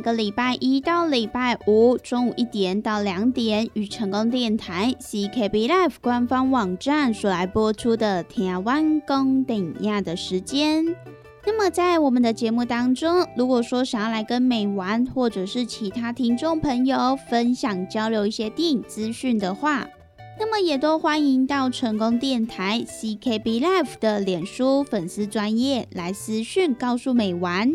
每个礼拜一到礼拜五中午一点到两点，与成功电台 CKB Life 官方网站所来播出的台湾公等亚的时间。那么在我们的节目当中，如果说想要来跟美玩或者是其他听众朋友分享交流一些电影资讯的话，那么也都欢迎到成功电台 CKB Life 的脸书粉丝专业来私讯告诉美玩。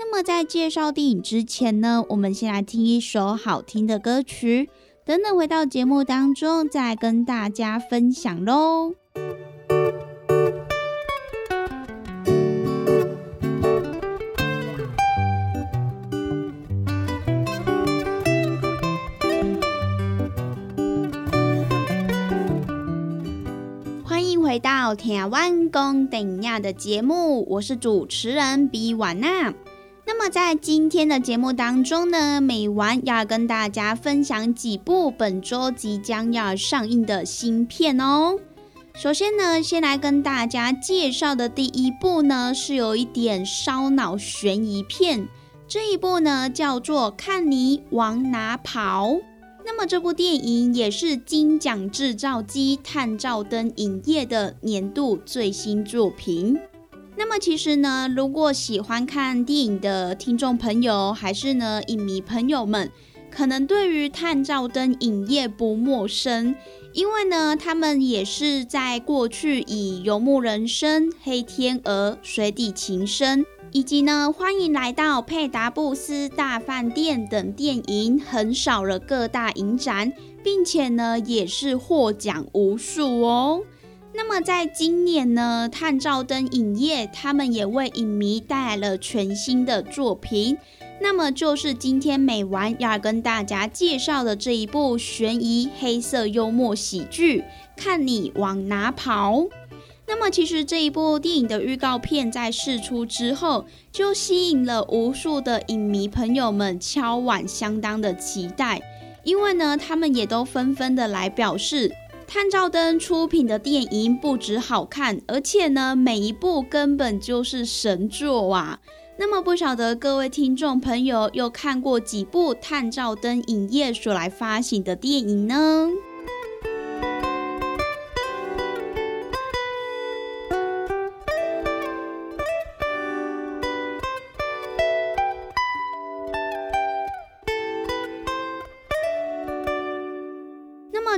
那么在介绍电影之前呢，我们先来听一首好听的歌曲，等等回到节目当中再跟大家分享喽。欢迎回到《天湾公等亚》的节目，我是主持人比瓦娜。那么在今天的节目当中呢，美完要跟大家分享几部本周即将要上映的新片哦。首先呢，先来跟大家介绍的第一部呢，是有一点烧脑悬疑片。这一部呢叫做《看你往哪跑》。那么这部电影也是金奖制造机探照灯影业的年度最新作品。那么其实呢，如果喜欢看电影的听众朋友，还是呢影迷朋友们，可能对于探照灯影业不陌生，因为呢，他们也是在过去以《游牧人生》《黑天鹅》《水底情深》以及呢《欢迎来到佩达布斯大饭店》等电影横扫了各大影展，并且呢也是获奖无数哦。那么在今年呢，探照灯影业他们也为影迷带来了全新的作品，那么就是今天美完要跟大家介绍的这一部悬疑黑色幽默喜剧《看你往哪跑》。那么其实这一部电影的预告片在释出之后，就吸引了无数的影迷朋友们敲碗相当的期待，因为呢，他们也都纷纷的来表示。探照灯出品的电影不止好看，而且呢，每一部根本就是神作啊！那么不晓得各位听众朋友又看过几部探照灯影业所来发行的电影呢？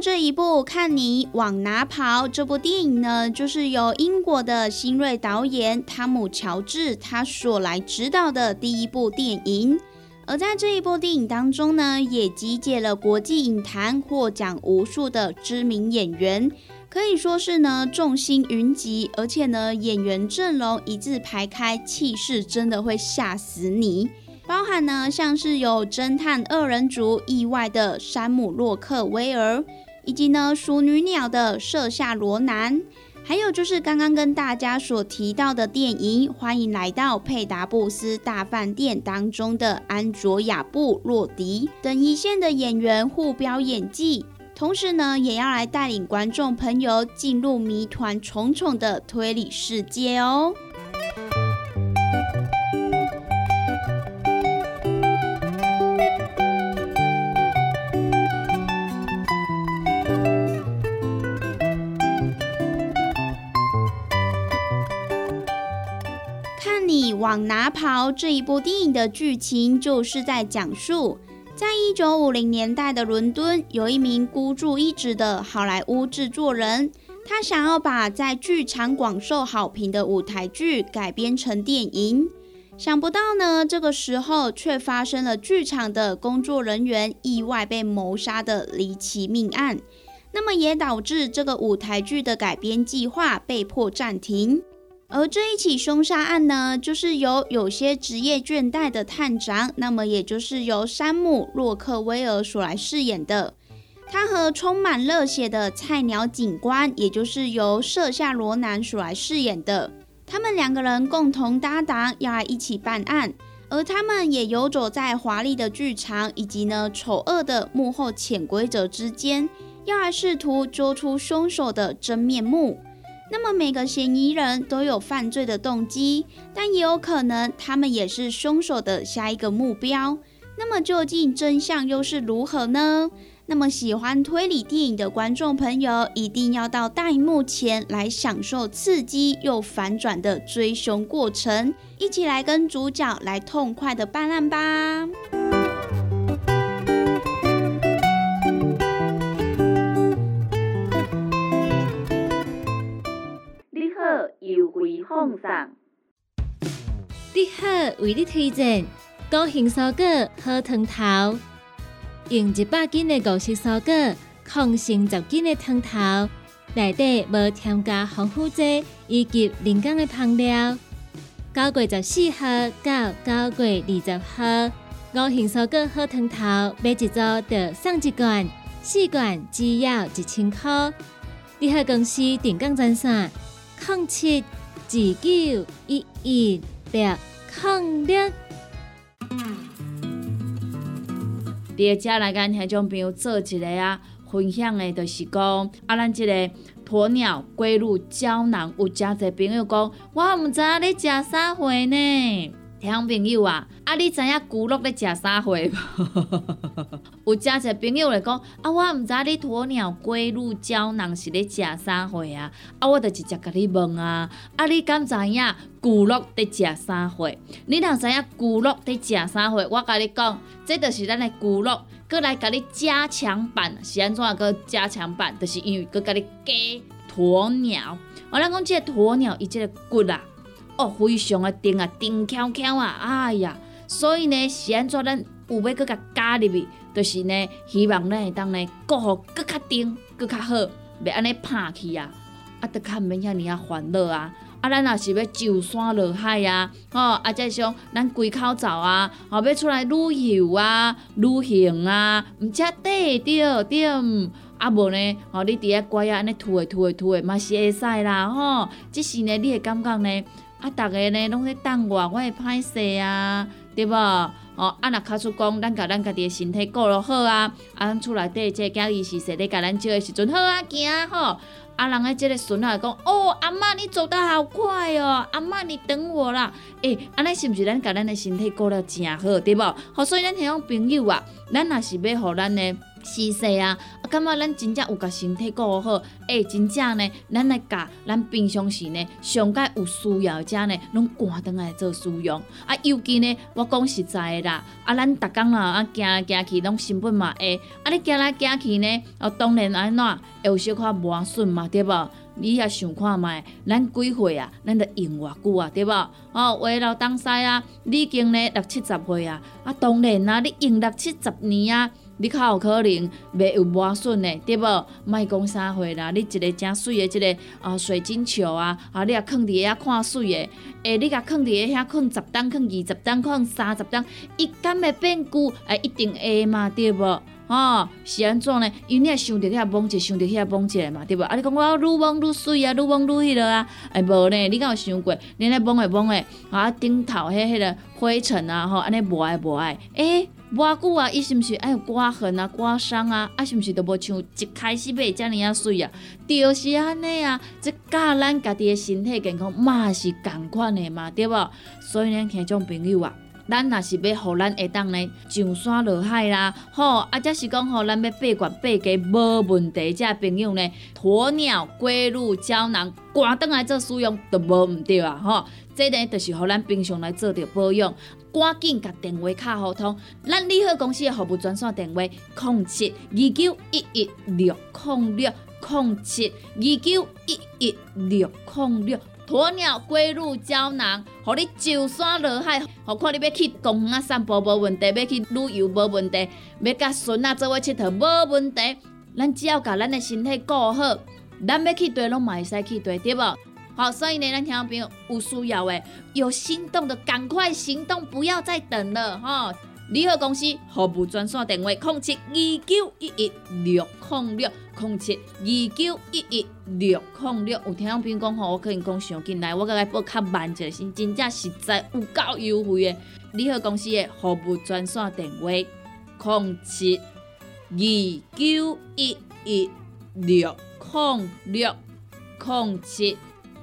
这一部看你往哪跑这部电影呢，就是由英国的新锐导演汤姆乔治他所来指导的第一部电影。而在这一部电影当中呢，也集结了国际影坛获奖无数的知名演员，可以说是呢众星云集，而且呢演员阵容一字排开，气势真的会吓死你。包含呢像是有侦探二人组意外的山姆洛克威尔。以及呢，熟女鸟的射下罗南，还有就是刚刚跟大家所提到的电影《欢迎来到佩达布斯大饭店》当中的安卓亚布洛迪等一线的演员互飙演技，同时呢，也要来带领观众朋友进入谜团重重的推理世界哦。往哪跑》这一部电影的剧情就是在讲述，在一九五零年代的伦敦，有一名孤注一掷的好莱坞制作人，他想要把在剧场广受好评的舞台剧改编成电影。想不到呢，这个时候却发生了剧场的工作人员意外被谋杀的离奇命案。那么也导致这个舞台剧的改编计划被迫暂停。而这一起凶杀案呢，就是由有些职业倦怠的探长，那么也就是由山姆·洛克威尔所来饰演的。他和充满热血的菜鸟警官，也就是由瑟夏·罗南所来饰演的。他们两个人共同搭档，要来一起办案。而他们也游走在华丽的剧场以及呢丑恶的幕后潜规则之间。要来试图捉出凶手的真面目。那么每个嫌疑人都有犯罪的动机，但也有可能他们也是凶手的下一个目标。那么究竟真相又是如何呢？那么喜欢推理电影的观众朋友一定要到大荧幕前来享受刺激又反转的追凶过程，一起来跟主角来痛快的办案吧！奉上。你好，为你推荐高兴蔬果好汤头，用一百斤的五色蔬果，抗性十斤的汤头，内底无添加防腐剂以及人工的香料。九月十四号到九月二十号，高兴蔬果好汤头买一组就送一罐，四罐只要一千块。你好，公司定岗专线：零七。自救一一六零六。伫遮来跟听众朋友做一个啊分享的，就是讲啊，咱即个鸵鸟龟乳胶囊，有真侪朋友讲，我毋知影你食啥货呢？听众朋友啊，啊，你知影骨碌咧食啥货无？有诚侪朋友来讲，啊，我毋知你鸵鸟龟乳胶囊是咧食啥货啊？啊，我就直接甲你问啊，啊，你敢知影骨碌伫食啥货？你若知影骨碌伫食啥货，我甲你讲，这就是咱的骨碌，搁来甲你加强版，是安怎个加强版？就是因为搁甲你加鸵鸟。我咱讲即个鸵鸟，伊即个骨啊。哦，非常的甜啊，甜翘翘啊，哎呀，所以呢，是安怎咱有要搁甲加入去，就是呢，希望咱会当呢，过好搁较甜，搁较好，袂安尼拍去啊，啊，得较毋免遐尔啊烦恼啊，啊，咱若是要上山落海啊，吼，啊，再像咱归口走啊，吼，要出来旅游啊、旅行啊，毋则对着着毋，啊无呢，吼，你伫遐乖啊，安尼吐诶吐诶吐诶，嘛是会使啦，吼，即是呢，你会感觉呢？啊，逐个呢拢咧等我，我会歹势啊，对无？哦，啊，若卡出讲，咱甲咱家己的身体顾落好啊，啊，咱厝内底即个囝己是说咧，甲咱照的时阵好啊，行吼。啊，人诶即个孙仔讲，哦，阿嬷你走得好快哦，阿嬷你等我啦。诶，安尼是毋是咱甲咱的身体顾了诚好，对无？好，所以咱迄种朋友啊，咱若是要互咱诶。是说啊，啊，感觉咱真正有甲身体顾好，诶，真正呢，咱来甲咱平常时呢，上届有需要者呢，拢赶倒来做使用。啊，尤其呢，我讲实在的啦，啊，咱逐工啦，啊，行来行去拢成本嘛会，啊，你行来行去呢，哦，当然安怎会有小可磨损嘛，对无？你也想看觅，咱几岁啊？咱得用偌久啊，对无？哦，话老东西啊，你已经呢六七十岁啊，啊，当然啊，你用六七十年啊。你较有可能袂有磨损的，对无？莫讲啥货啦，你一个正水的，一个啊水晶球啊，啊你啊放伫遐看水的，诶，你甲放伫遐放十担，放二十担，放三十担，伊敢会变旧？诶，一定会嘛，对无？哦，是安怎呢？因为你也想着遐摸者，想着遐摸者嘛，对无？啊，你讲我愈摸愈水啊，愈摸愈迄落啊，哎无呢？你敢有想过？你咧摸诶摸诶，啊顶头迄迄个灰尘啊，吼，安尼无爱无爱，诶。偌久啊，伊是毋是爱有刮痕啊、刮伤啊？啊，是毋是都无像一开始买遮尔啊水啊？就是安尼啊，即教咱家己的身体健康嘛是共款的嘛，对无？所以呢，听种朋友啊，咱若是要互咱会当呢上山落海啦，吼，啊，则是讲吼，咱要爬悬爬低无问题，遮朋友呢，鸵鸟龟鹿胶囊赶倒来做使用都无毋对啊，吼，这呢就是互咱平常来做着保养，赶紧甲电话卡互通，咱利好公司的服务专线电话：零七二九一一六零六零七二九一一六零六。鸵鸟龟鹿胶囊，互你上山落海，何况你要去公园啊散步无问题，要去旅游无问题，要甲孙仔做伙佚佗无问题。咱只要甲咱的身体顾好，咱要去对拢嘛会使去对，对无？好，所以呢，咱听众朋友有需要的，有心动的，赶快行动，不要再等了，哈！利好公司服务专线电话：零七二九一一六零六零七二九一一六零六。有听众朋友讲吼，我可能讲上进来，我甲伊报较慢一下，是真正实在有够优惠的。利好公司的服务专线电话：零七二九一一六零六零七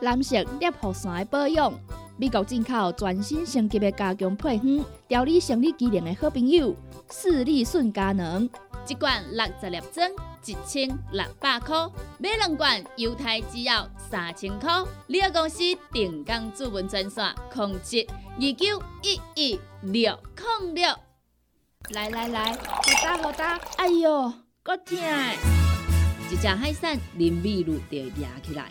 男性尿酸的保养，美国进口全新升级的加强配方，调理生理机能的好朋友——斯利顺佳能。一罐六十粒装。一千六百块，买两罐犹太只要三千块。你个公司定岗主文专线：控制二九一一六零六。来来来，好打好打，哎哟，够痛！一只海扇林密路就压起来，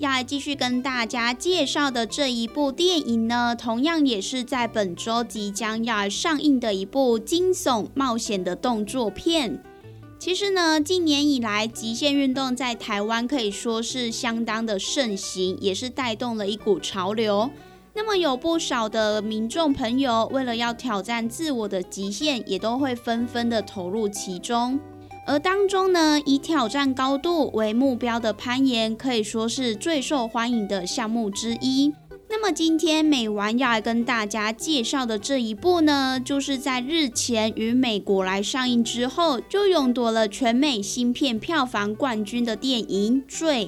要来继续跟大家介绍的这一部电影呢，同样也是在本周即将要上映的一部惊悚冒险的动作片。其实呢，近年以来，极限运动在台湾可以说是相当的盛行，也是带动了一股潮流。那么有不少的民众朋友，为了要挑战自我的极限，也都会纷纷的投入其中。而当中呢，以挑战高度为目标的攀岩，可以说是最受欢迎的项目之一。那么今天美玩要来跟大家介绍的这一部呢，就是在日前于美国来上映之后，就勇夺了全美新片票房冠军的电影《坠》。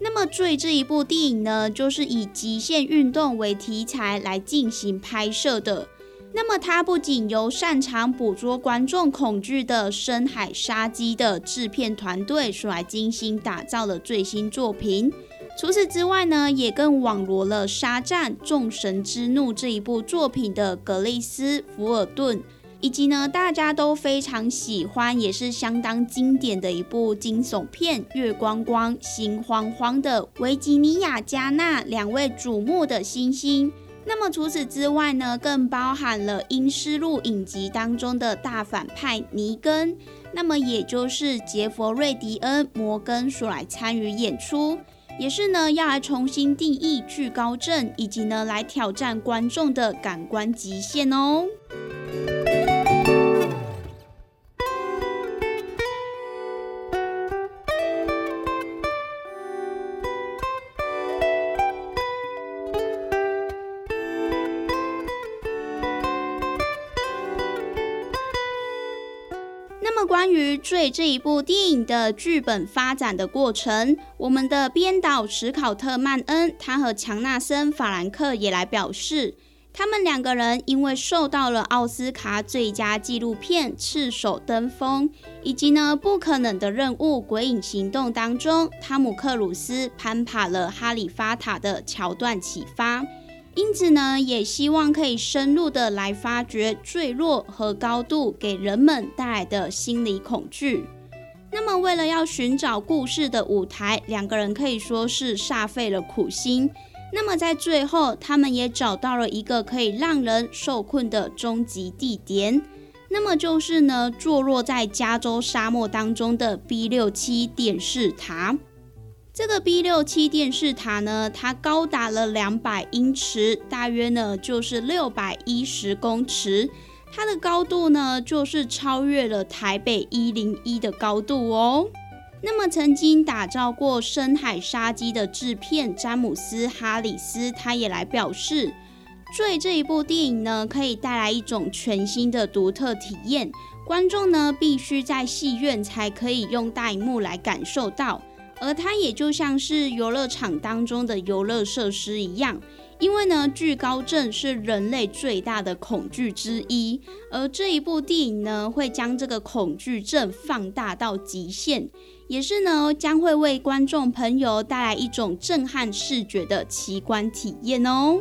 那么《坠》这一部电影呢，就是以极限运动为题材来进行拍摄的。那么，它不仅由擅长捕捉观众恐惧的深海杀机的制片团队所来精心打造的最新作品，除此之外呢，也更网罗了《沙战：众神之怒》这一部作品的格雷斯·福尔顿，以及呢大家都非常喜欢，也是相当经典的一部惊悚片《月光光心慌慌》的维吉尼亚·加纳两位瞩目的新星。那么除此之外呢，更包含了《阴尸路》影集当中的大反派尼根，那么也就是杰佛瑞迪恩·摩根所来参与演出，也是呢要来重新定义巨高症，以及呢来挑战观众的感官极限哦。关于《坠》这一部电影的剧本发展的过程，我们的编导史考特·曼恩，他和强纳森·法兰克也来表示，他们两个人因为受到了奥斯卡最佳纪录片《赤手登峰》以及呢《不可能的任务：鬼影行动》当中汤姆·克鲁斯攀爬了哈利法塔的桥段启发。因此呢，也希望可以深入的来发掘坠落和高度给人们带来的心理恐惧。那么，为了要寻找故事的舞台，两个人可以说是煞费了苦心。那么，在最后，他们也找到了一个可以让人受困的终极地点，那么就是呢，坐落在加州沙漠当中的 B 六七电视塔。这个 B 六七电视塔呢，它高达了两百英尺，大约呢就是六百一十公尺。它的高度呢，就是超越了台北一零一的高度哦。那么，曾经打造过《深海杀机》的制片詹姆斯·哈里斯，他也来表示，《坠》这一部电影呢，可以带来一种全新的独特体验，观众呢必须在戏院才可以用大荧幕来感受到。而它也就像是游乐场当中的游乐设施一样，因为呢，惧高症是人类最大的恐惧之一，而这一部电影呢，会将这个恐惧症放大到极限，也是呢，将会为观众朋友带来一种震撼视觉的奇观体验哦。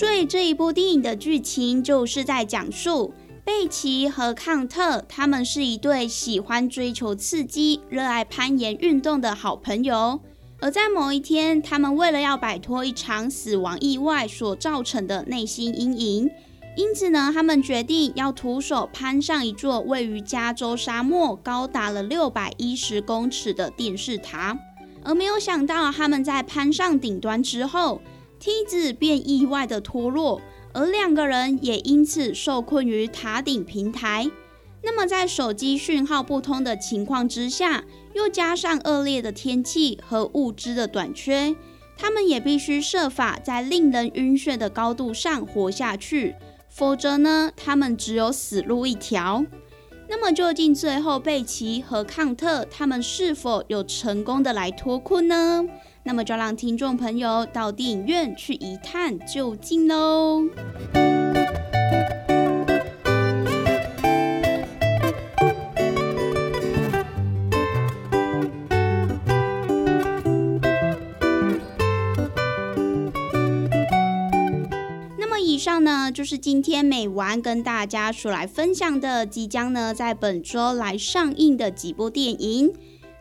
所以这一部电影的剧情就是在讲述贝奇和康特，他们是一对喜欢追求刺激、热爱攀岩运动的好朋友。而在某一天，他们为了要摆脱一场死亡意外所造成的内心阴影，因此呢，他们决定要徒手攀上一座位于加州沙漠、高达了六百一十公尺的电视塔。而没有想到，他们在攀上顶端之后，梯子便意外的脱落，而两个人也因此受困于塔顶平台。那么，在手机讯号不通的情况之下，又加上恶劣的天气和物资的短缺，他们也必须设法在令人晕眩的高度上活下去，否则呢，他们只有死路一条。那么，究竟最后贝奇和康特他们是否有成功的来脱困呢？那么就让听众朋友到电影院去一探究竟喽。那么以上呢就是今天美完跟大家出来分享的即将呢在本周来上映的几部电影。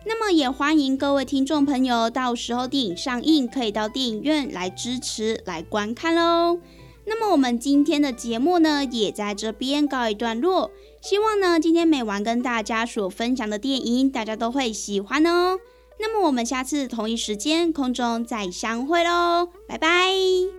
那么也欢迎各位听众朋友，到时候电影上映可以到电影院来支持、来观看喽。那么我们今天的节目呢，也在这边告一段落。希望呢，今天每晚跟大家所分享的电影，大家都会喜欢哦。那么我们下次同一时间空中再相会喽，拜拜。